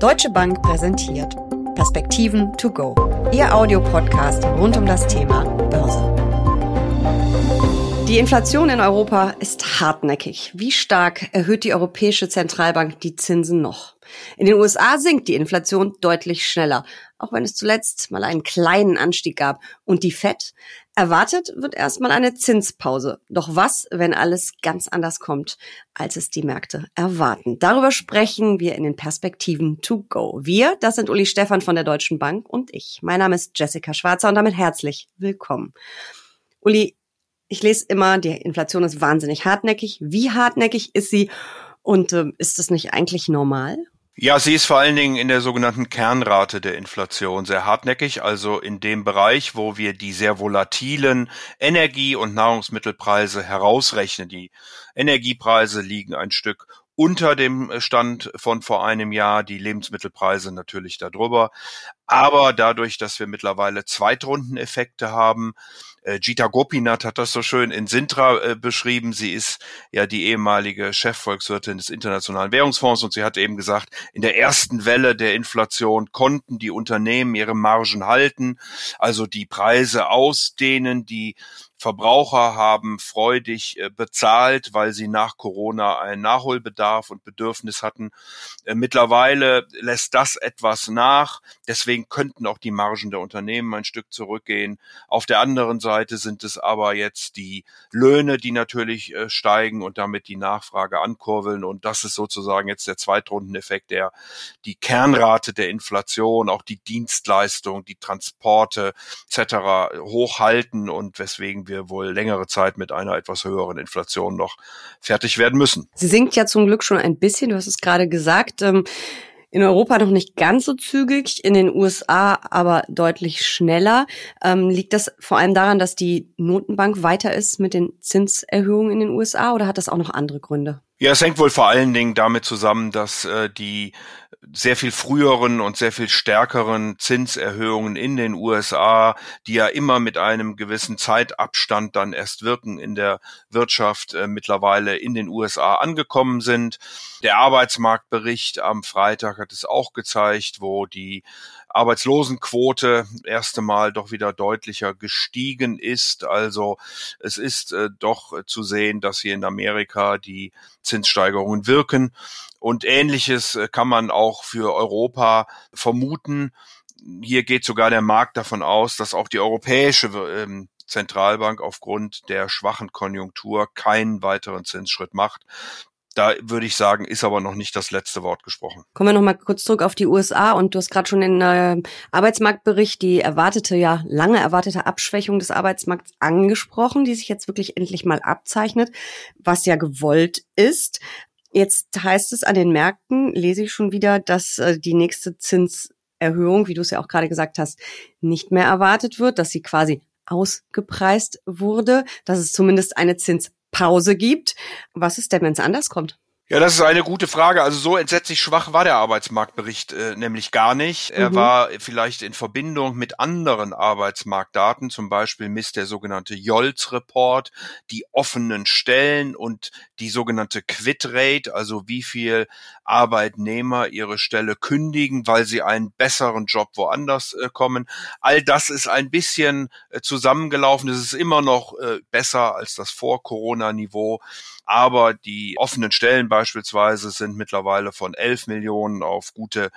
Deutsche Bank präsentiert Perspektiven to go, Ihr Audiopodcast rund um das Thema Börse. Die Inflation in Europa ist hartnäckig. Wie stark erhöht die Europäische Zentralbank die Zinsen noch? In den USA sinkt die Inflation deutlich schneller, auch wenn es zuletzt mal einen kleinen Anstieg gab. Und die Fed erwartet wird erstmal eine Zinspause. Doch was, wenn alles ganz anders kommt, als es die Märkte erwarten? Darüber sprechen wir in den Perspektiven to go. Wir, das sind Uli Stefan von der Deutschen Bank und ich. Mein Name ist Jessica Schwarzer und damit herzlich willkommen. Uli, ich lese immer, die Inflation ist wahnsinnig hartnäckig. Wie hartnäckig ist sie? Und äh, ist das nicht eigentlich normal? Ja, sie ist vor allen Dingen in der sogenannten Kernrate der Inflation sehr hartnäckig, also in dem Bereich, wo wir die sehr volatilen Energie- und Nahrungsmittelpreise herausrechnen. Die Energiepreise liegen ein Stück unter dem Stand von vor einem Jahr, die Lebensmittelpreise natürlich darüber. Aber dadurch, dass wir mittlerweile Zweitrundeneffekte haben, äh, Gita Gopinath hat das so schön in Sintra äh, beschrieben. Sie ist ja die ehemalige Chefvolkswirtin des Internationalen Währungsfonds und sie hat eben gesagt, in der ersten Welle der Inflation konnten die Unternehmen ihre Margen halten, also die Preise ausdehnen, die Verbraucher haben freudig äh, bezahlt, weil sie nach Corona einen Nachholbedarf und Bedürfnis hatten. Äh, mittlerweile lässt das etwas nach. Deswegen könnten auch die Margen der Unternehmen ein Stück zurückgehen. Auf der anderen Seite sind es aber jetzt die Löhne, die natürlich äh, steigen und damit die Nachfrage ankurbeln. Und das ist sozusagen jetzt der Zweitrundeneffekt, der die Kernrate der Inflation, auch die Dienstleistung, die Transporte etc. hochhalten und weswegen wir wohl längere Zeit mit einer etwas höheren Inflation noch fertig werden müssen. Sie sinkt ja zum Glück schon ein bisschen, du hast es gerade gesagt. Ähm, in Europa noch nicht ganz so zügig, in den USA aber deutlich schneller. Ähm, liegt das vor allem daran, dass die Notenbank weiter ist mit den Zinserhöhungen in den USA oder hat das auch noch andere Gründe? Ja, es hängt wohl vor allen Dingen damit zusammen, dass äh, die sehr viel früheren und sehr viel stärkeren Zinserhöhungen in den USA, die ja immer mit einem gewissen Zeitabstand dann erst wirken in der Wirtschaft, äh, mittlerweile in den USA angekommen sind. Der Arbeitsmarktbericht am Freitag hat es auch gezeigt, wo die Arbeitslosenquote erste Mal doch wieder deutlicher gestiegen ist. Also es ist äh, doch zu sehen, dass hier in Amerika die Zinssteigerungen wirken. Und ähnliches äh, kann man auch für Europa vermuten. Hier geht sogar der Markt davon aus, dass auch die europäische ähm, Zentralbank aufgrund der schwachen Konjunktur keinen weiteren Zinsschritt macht da würde ich sagen, ist aber noch nicht das letzte Wort gesprochen. Kommen wir noch mal kurz zurück auf die USA und du hast gerade schon den äh, Arbeitsmarktbericht die erwartete ja lange erwartete Abschwächung des Arbeitsmarkts angesprochen, die sich jetzt wirklich endlich mal abzeichnet, was ja gewollt ist. Jetzt heißt es an den Märkten, lese ich schon wieder, dass äh, die nächste Zinserhöhung, wie du es ja auch gerade gesagt hast, nicht mehr erwartet wird, dass sie quasi ausgepreist wurde, dass es zumindest eine Zins Pause gibt. Was ist denn, wenn es anders kommt? Ja, das ist eine gute Frage. Also so entsetzlich schwach war der Arbeitsmarktbericht äh, nämlich gar nicht. Er mhm. war vielleicht in Verbindung mit anderen Arbeitsmarktdaten, zum Beispiel misst der sogenannte Jolz-Report die offenen Stellen und die sogenannte Quit-Rate, also wie viel Arbeitnehmer ihre Stelle kündigen, weil sie einen besseren Job woanders äh, kommen. All das ist ein bisschen äh, zusammengelaufen. Es ist immer noch äh, besser als das Vor-Corona-Niveau aber die offenen Stellen beispielsweise sind mittlerweile von 11 Millionen auf gute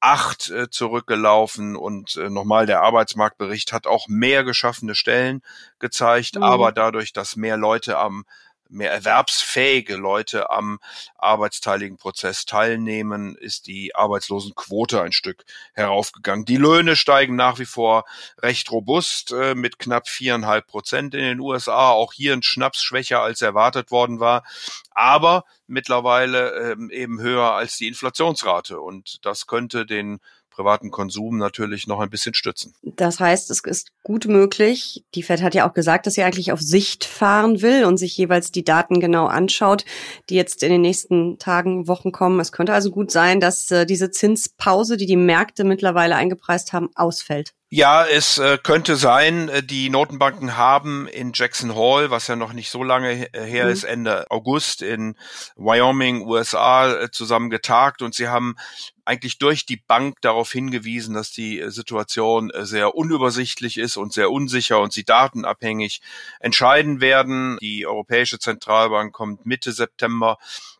acht äh, zurückgelaufen und äh, nochmal der Arbeitsmarktbericht hat auch mehr geschaffene Stellen gezeigt, mhm. aber dadurch, dass mehr Leute am mehr erwerbsfähige Leute am arbeitsteiligen Prozess teilnehmen, ist die Arbeitslosenquote ein Stück heraufgegangen. Die Löhne steigen nach wie vor recht robust äh, mit knapp viereinhalb Prozent in den USA. Auch hier ein Schnaps schwächer als erwartet worden war, aber mittlerweile ähm, eben höher als die Inflationsrate. Und das könnte den privaten Konsum natürlich noch ein bisschen stützen. Das heißt, es ist gut möglich. Die Fed hat ja auch gesagt, dass sie eigentlich auf Sicht fahren will und sich jeweils die Daten genau anschaut, die jetzt in den nächsten Tagen, Wochen kommen. Es könnte also gut sein, dass äh, diese Zinspause, die die Märkte mittlerweile eingepreist haben, ausfällt. Ja, es äh, könnte sein, äh, die Notenbanken haben in Jackson Hole, was ja noch nicht so lange äh, her mhm. ist, Ende August in Wyoming, USA, äh, zusammen getagt und sie haben eigentlich durch die Bank darauf hingewiesen, dass die Situation sehr unübersichtlich ist und sehr unsicher und sie datenabhängig entscheiden werden. Die Europäische Zentralbank kommt Mitte September,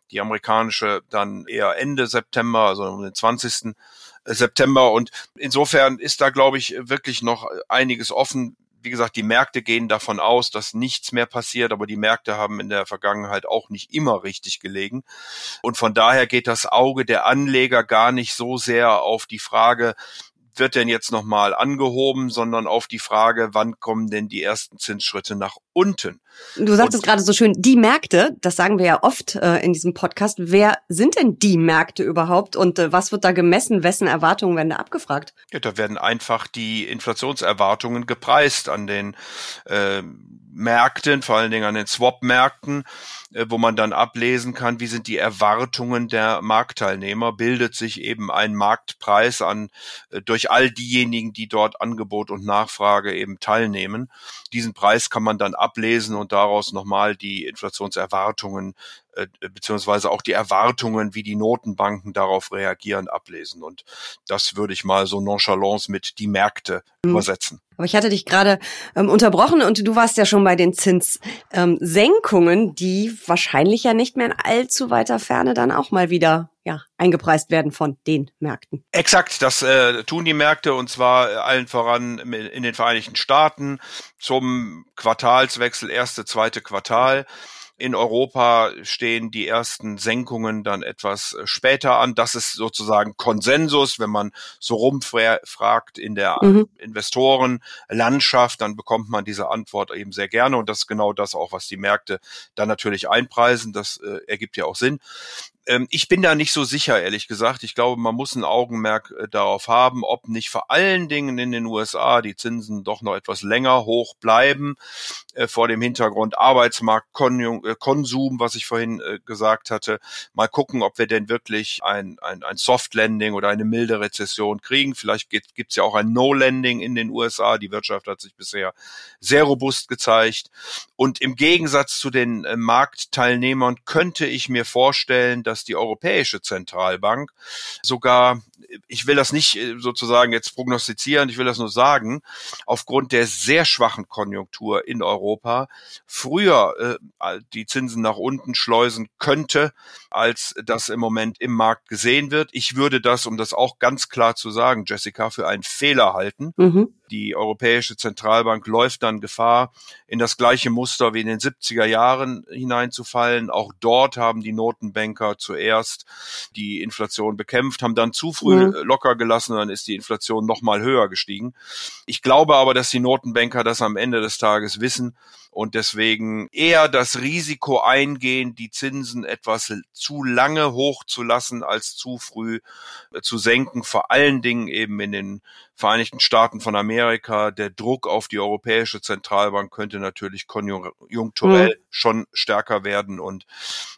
die amerikanische dann eher Ende September, also um den 20. September. Und insofern ist da, glaube ich, wirklich noch einiges offen. Wie gesagt, die Märkte gehen davon aus, dass nichts mehr passiert, aber die Märkte haben in der Vergangenheit auch nicht immer richtig gelegen. Und von daher geht das Auge der Anleger gar nicht so sehr auf die Frage, wird denn jetzt nochmal angehoben, sondern auf die Frage, wann kommen denn die ersten Zinsschritte nach unten? Du sagtest gerade so schön, die Märkte, das sagen wir ja oft äh, in diesem Podcast. Wer sind denn die Märkte überhaupt und äh, was wird da gemessen? Wessen Erwartungen werden da abgefragt? Ja, da werden einfach die Inflationserwartungen gepreist an den äh, Märkten, vor allen Dingen an den Swap-Märkten, äh, wo man dann ablesen kann, wie sind die Erwartungen der Marktteilnehmer, bildet sich eben ein Marktpreis an äh, durch all diejenigen, die dort Angebot und Nachfrage eben teilnehmen. Diesen Preis kann man dann ablesen und daraus nochmal die Inflationserwartungen äh, beziehungsweise auch die Erwartungen, wie die Notenbanken darauf reagieren, ablesen. Und das würde ich mal so nonchalance mit die Märkte mhm. übersetzen. Aber ich hatte dich gerade ähm, unterbrochen und du warst ja schon bei den Zinssenkungen, ähm, die wahrscheinlich ja nicht mehr in allzu weiter Ferne dann auch mal wieder ja, eingepreist werden von den Märkten. Exakt, das äh, tun die Märkte und zwar allen voran in den Vereinigten Staaten zum Quartalswechsel, erste, zweite Quartal. In Europa stehen die ersten Senkungen dann etwas äh, später an. Das ist sozusagen Konsensus. Wenn man so rumfragt in der mhm. Investorenlandschaft, dann bekommt man diese Antwort eben sehr gerne. Und das ist genau das auch, was die Märkte dann natürlich einpreisen. Das äh, ergibt ja auch Sinn. Ähm, ich bin da nicht so sicher, ehrlich gesagt. Ich glaube, man muss ein Augenmerk äh, darauf haben, ob nicht vor allen Dingen in den USA die Zinsen doch noch etwas länger hoch bleiben, äh, vor dem Hintergrund Arbeitsmarkt, äh, Konsum, was ich vorhin äh, gesagt hatte. Mal gucken, ob wir denn wirklich ein, ein, ein Soft Landing oder eine milde Rezession kriegen. Vielleicht gibt es ja auch ein No Landing in den USA. Die Wirtschaft hat sich bisher sehr robust gezeigt. Und im Gegensatz zu den äh, Marktteilnehmern könnte ich mir vorstellen, dass dass die Europäische Zentralbank sogar, ich will das nicht äh, sozusagen jetzt prognostizieren, ich will das nur sagen, aufgrund der sehr schwachen Konjunktur in Europa früher äh, die Zinsen nach unten schleusen könnte, als das im Moment im Markt gesehen wird. Ich würde das, um das auch ganz klar zu sagen, Jessica, für einen Fehler halten. Mhm. Die Europäische Zentralbank läuft dann Gefahr, in das gleiche Muster wie in den 70er Jahren hineinzufallen. Auch dort haben die Notenbanker zuerst die Inflation bekämpft, haben dann zu früh mhm. locker gelassen, dann ist die Inflation noch mal höher gestiegen. Ich glaube aber, dass die Notenbanker das am Ende des Tages wissen und deswegen eher das Risiko eingehen, die Zinsen etwas zu lange hochzulassen als zu früh äh, zu senken, vor allen Dingen eben in den Vereinigten Staaten von Amerika. Der Druck auf die Europäische Zentralbank könnte natürlich konjunkturell mhm. schon stärker werden und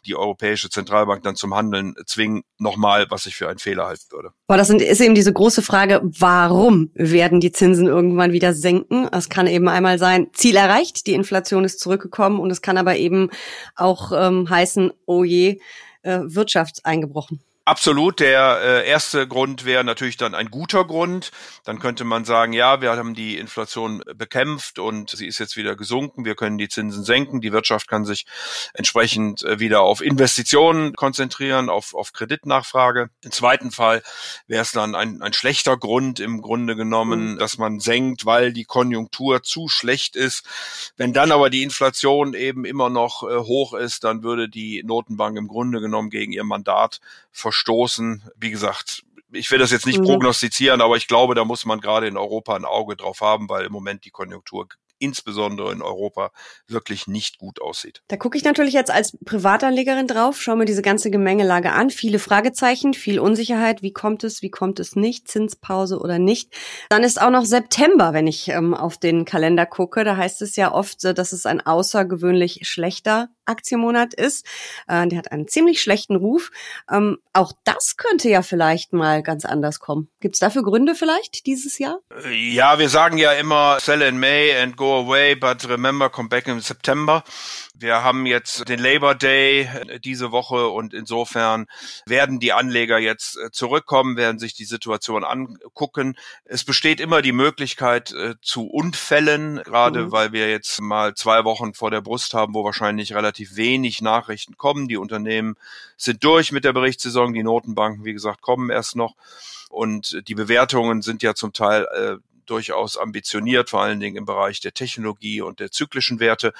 die Europäische Zentralbank dann zum Handeln zwingen. Nochmal, was ich für einen Fehler halten würde. Aber das ist eben diese große Frage, warum werden die Zinsen irgendwann wieder senken? Es kann eben einmal sein, Ziel erreicht, die Inflation ist zurückgekommen und es kann aber eben auch ähm, heißen, oh je, äh, Wirtschaft eingebrochen. Absolut. Der äh, erste Grund wäre natürlich dann ein guter Grund. Dann könnte man sagen, ja, wir haben die Inflation bekämpft und sie ist jetzt wieder gesunken. Wir können die Zinsen senken. Die Wirtschaft kann sich entsprechend äh, wieder auf Investitionen konzentrieren, auf, auf Kreditnachfrage. Im zweiten Fall wäre es dann ein, ein schlechter Grund im Grunde genommen, mhm. dass man senkt, weil die Konjunktur zu schlecht ist. Wenn dann aber die Inflation eben immer noch äh, hoch ist, dann würde die Notenbank im Grunde genommen gegen ihr Mandat verstoßen. Wie gesagt, ich will das jetzt nicht mhm. prognostizieren, aber ich glaube, da muss man gerade in Europa ein Auge drauf haben, weil im Moment die Konjunktur insbesondere in Europa wirklich nicht gut aussieht. Da gucke ich natürlich jetzt als Privatanlegerin drauf, schaue mir diese ganze Gemengelage an, viele Fragezeichen, viel Unsicherheit, wie kommt es, wie kommt es nicht, Zinspause oder nicht. Dann ist auch noch September, wenn ich ähm, auf den Kalender gucke, da heißt es ja oft, äh, dass es ein außergewöhnlich schlechter Aktienmonat ist. Äh, der hat einen ziemlich schlechten Ruf. Ähm, auch das könnte ja vielleicht mal ganz anders kommen. Gibt es dafür Gründe vielleicht dieses Jahr? Ja, wir sagen ja immer sell in May and go away, but remember come back in September. Wir haben jetzt den Labor Day äh, diese Woche und insofern werden die Anleger jetzt äh, zurückkommen, werden sich die Situation angucken. Es besteht immer die Möglichkeit äh, zu Unfällen, gerade mhm. weil wir jetzt mal zwei Wochen vor der Brust haben, wo wahrscheinlich relativ wenig Nachrichten kommen. Die Unternehmen sind durch mit der Berichtssaison, die Notenbanken, wie gesagt, kommen erst noch. Und die Bewertungen sind ja zum Teil äh, durchaus ambitioniert, vor allen Dingen im Bereich der Technologie und der zyklischen Werte.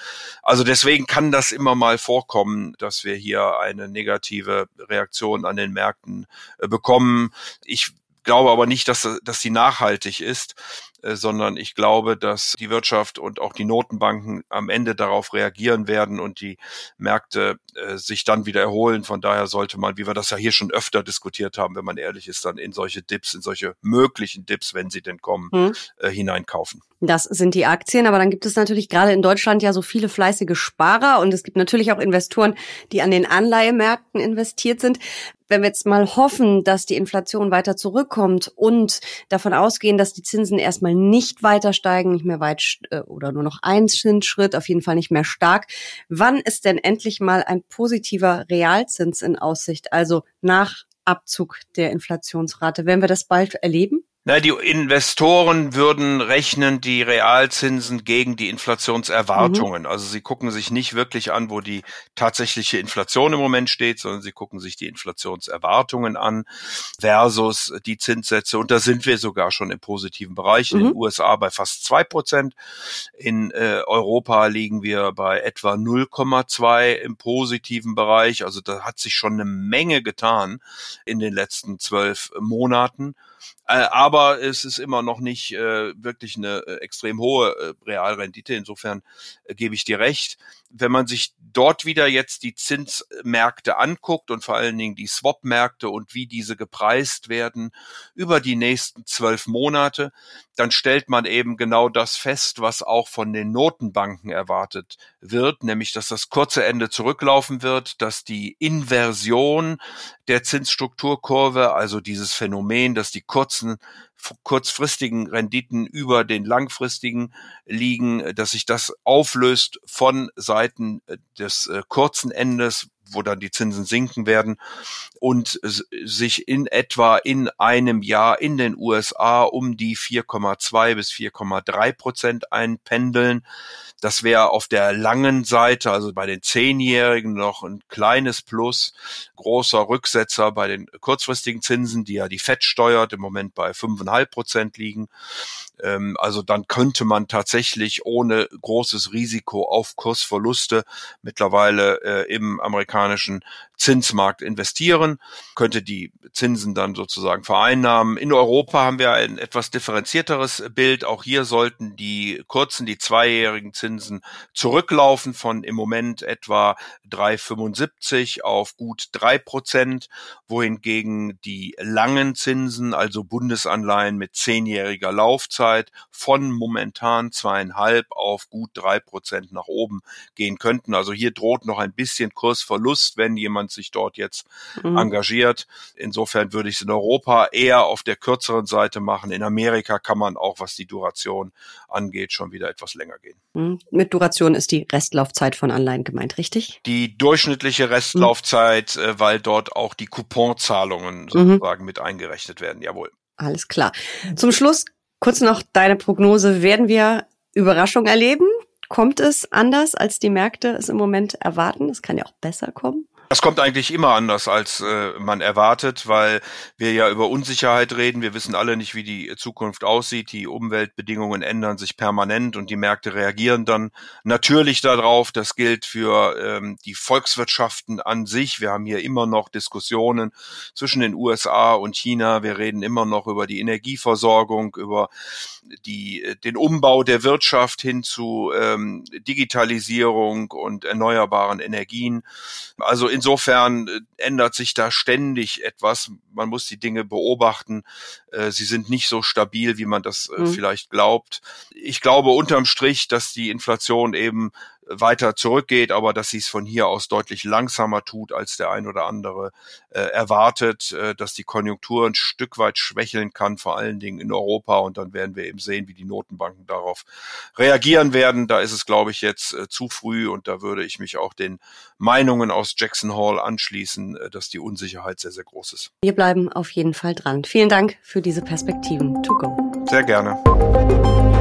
Also deswegen kann das immer mal vorkommen, dass wir hier eine negative Reaktion an den Märkten äh, bekommen. Ich glaube aber nicht, dass, dass die nachhaltig ist. Äh, sondern ich glaube, dass die Wirtschaft und auch die Notenbanken am Ende darauf reagieren werden und die Märkte äh, sich dann wieder erholen. Von daher sollte man, wie wir das ja hier schon öfter diskutiert haben, wenn man ehrlich ist, dann in solche Dips, in solche möglichen Dips, wenn sie denn kommen, hm. äh, hineinkaufen. Das sind die Aktien, aber dann gibt es natürlich gerade in Deutschland ja so viele fleißige Sparer und es gibt natürlich auch Investoren, die an den Anleihemärkten investiert sind. Wenn wir jetzt mal hoffen, dass die Inflation weiter zurückkommt und davon ausgehen, dass die Zinsen erstmal nicht weiter steigen, nicht mehr weit äh, oder nur noch ein Schritt, auf jeden Fall nicht mehr stark, wann ist denn endlich mal ein positiver Realzins in Aussicht, also nach Abzug der Inflationsrate? Werden wir das bald erleben? Na, die Investoren würden rechnen die Realzinsen gegen die Inflationserwartungen. Mhm. Also sie gucken sich nicht wirklich an, wo die tatsächliche Inflation im Moment steht, sondern sie gucken sich die Inflationserwartungen an versus die Zinssätze. Und da sind wir sogar schon im positiven Bereich. In den mhm. USA bei fast zwei Prozent. In äh, Europa liegen wir bei etwa 0,2 im positiven Bereich. Also da hat sich schon eine Menge getan in den letzten zwölf Monaten. Äh, aber es ist immer noch nicht äh, wirklich eine äh, extrem hohe Realrendite. Insofern gebe ich dir recht. Wenn man sich dort wieder jetzt die Zinsmärkte anguckt und vor allen Dingen die Swap-Märkte und wie diese gepreist werden über die nächsten zwölf Monate, dann stellt man eben genau das fest, was auch von den Notenbanken erwartet wird, nämlich dass das kurze Ende zurücklaufen wird, dass die Inversion der Zinsstrukturkurve, also dieses Phänomen, dass die kurzen kurzfristigen Renditen über den langfristigen liegen, dass sich das auflöst von Seiten äh, des äh, kurzen Endes, wo dann die Zinsen sinken werden und sich in etwa in einem Jahr in den USA um die 4,2 bis 4,3 Prozent einpendeln. Das wäre auf der langen Seite, also bei den Zehnjährigen noch ein kleines Plus, großer Rücksetzer bei den kurzfristigen Zinsen, die ja die FED steuert, im Moment bei 5,5 Prozent liegen. Ähm, also dann könnte man tatsächlich ohne großes Risiko auf Kursverluste mittlerweile äh, im amerikanischen amerikanischen Zinsmarkt investieren, könnte die Zinsen dann sozusagen vereinnahmen. In Europa haben wir ein etwas differenzierteres Bild. Auch hier sollten die kurzen, die zweijährigen Zinsen zurücklaufen von im Moment etwa 3,75 auf gut drei Prozent, wohingegen die langen Zinsen, also Bundesanleihen mit zehnjähriger Laufzeit, von momentan zweieinhalb auf gut drei Prozent nach oben gehen könnten. Also hier droht noch ein bisschen Kursverlust, wenn jemand sich dort jetzt mhm. engagiert. Insofern würde ich es in Europa eher auf der kürzeren Seite machen. In Amerika kann man auch, was die Duration angeht, schon wieder etwas länger gehen. Mhm. Mit Duration ist die Restlaufzeit von Anleihen gemeint, richtig? Die durchschnittliche Restlaufzeit, mhm. weil dort auch die Couponzahlungen mhm. sozusagen mit eingerechnet werden, jawohl. Alles klar. Zum Schluss kurz noch deine Prognose. Werden wir Überraschung erleben? Kommt es anders, als die Märkte es im Moment erwarten? Es kann ja auch besser kommen. Das kommt eigentlich immer anders, als äh, man erwartet, weil wir ja über Unsicherheit reden. Wir wissen alle nicht, wie die Zukunft aussieht. Die Umweltbedingungen ändern sich permanent und die Märkte reagieren dann natürlich darauf. Das gilt für ähm, die Volkswirtschaften an sich. Wir haben hier immer noch Diskussionen zwischen den USA und China. Wir reden immer noch über die Energieversorgung, über die, den Umbau der Wirtschaft hin zu ähm, Digitalisierung und erneuerbaren Energien. Also in insofern äh, ändert sich da ständig etwas. Man muss die Dinge beobachten. Äh, sie sind nicht so stabil, wie man das äh, mhm. vielleicht glaubt. Ich glaube unterm Strich, dass die Inflation eben weiter zurückgeht, aber dass sie es von hier aus deutlich langsamer tut, als der ein oder andere äh, erwartet, äh, dass die Konjunktur ein Stück weit schwächeln kann, vor allen Dingen in Europa. Und dann werden wir eben sehen, wie die Notenbanken darauf reagieren werden. Da ist es, glaube ich, jetzt äh, zu früh und da würde ich mich auch den Meinungen aus Jackson Hall anschließen, äh, dass die Unsicherheit sehr, sehr groß ist. Wir bleiben auf jeden Fall dran. Vielen Dank für diese Perspektiven. To go. Sehr gerne.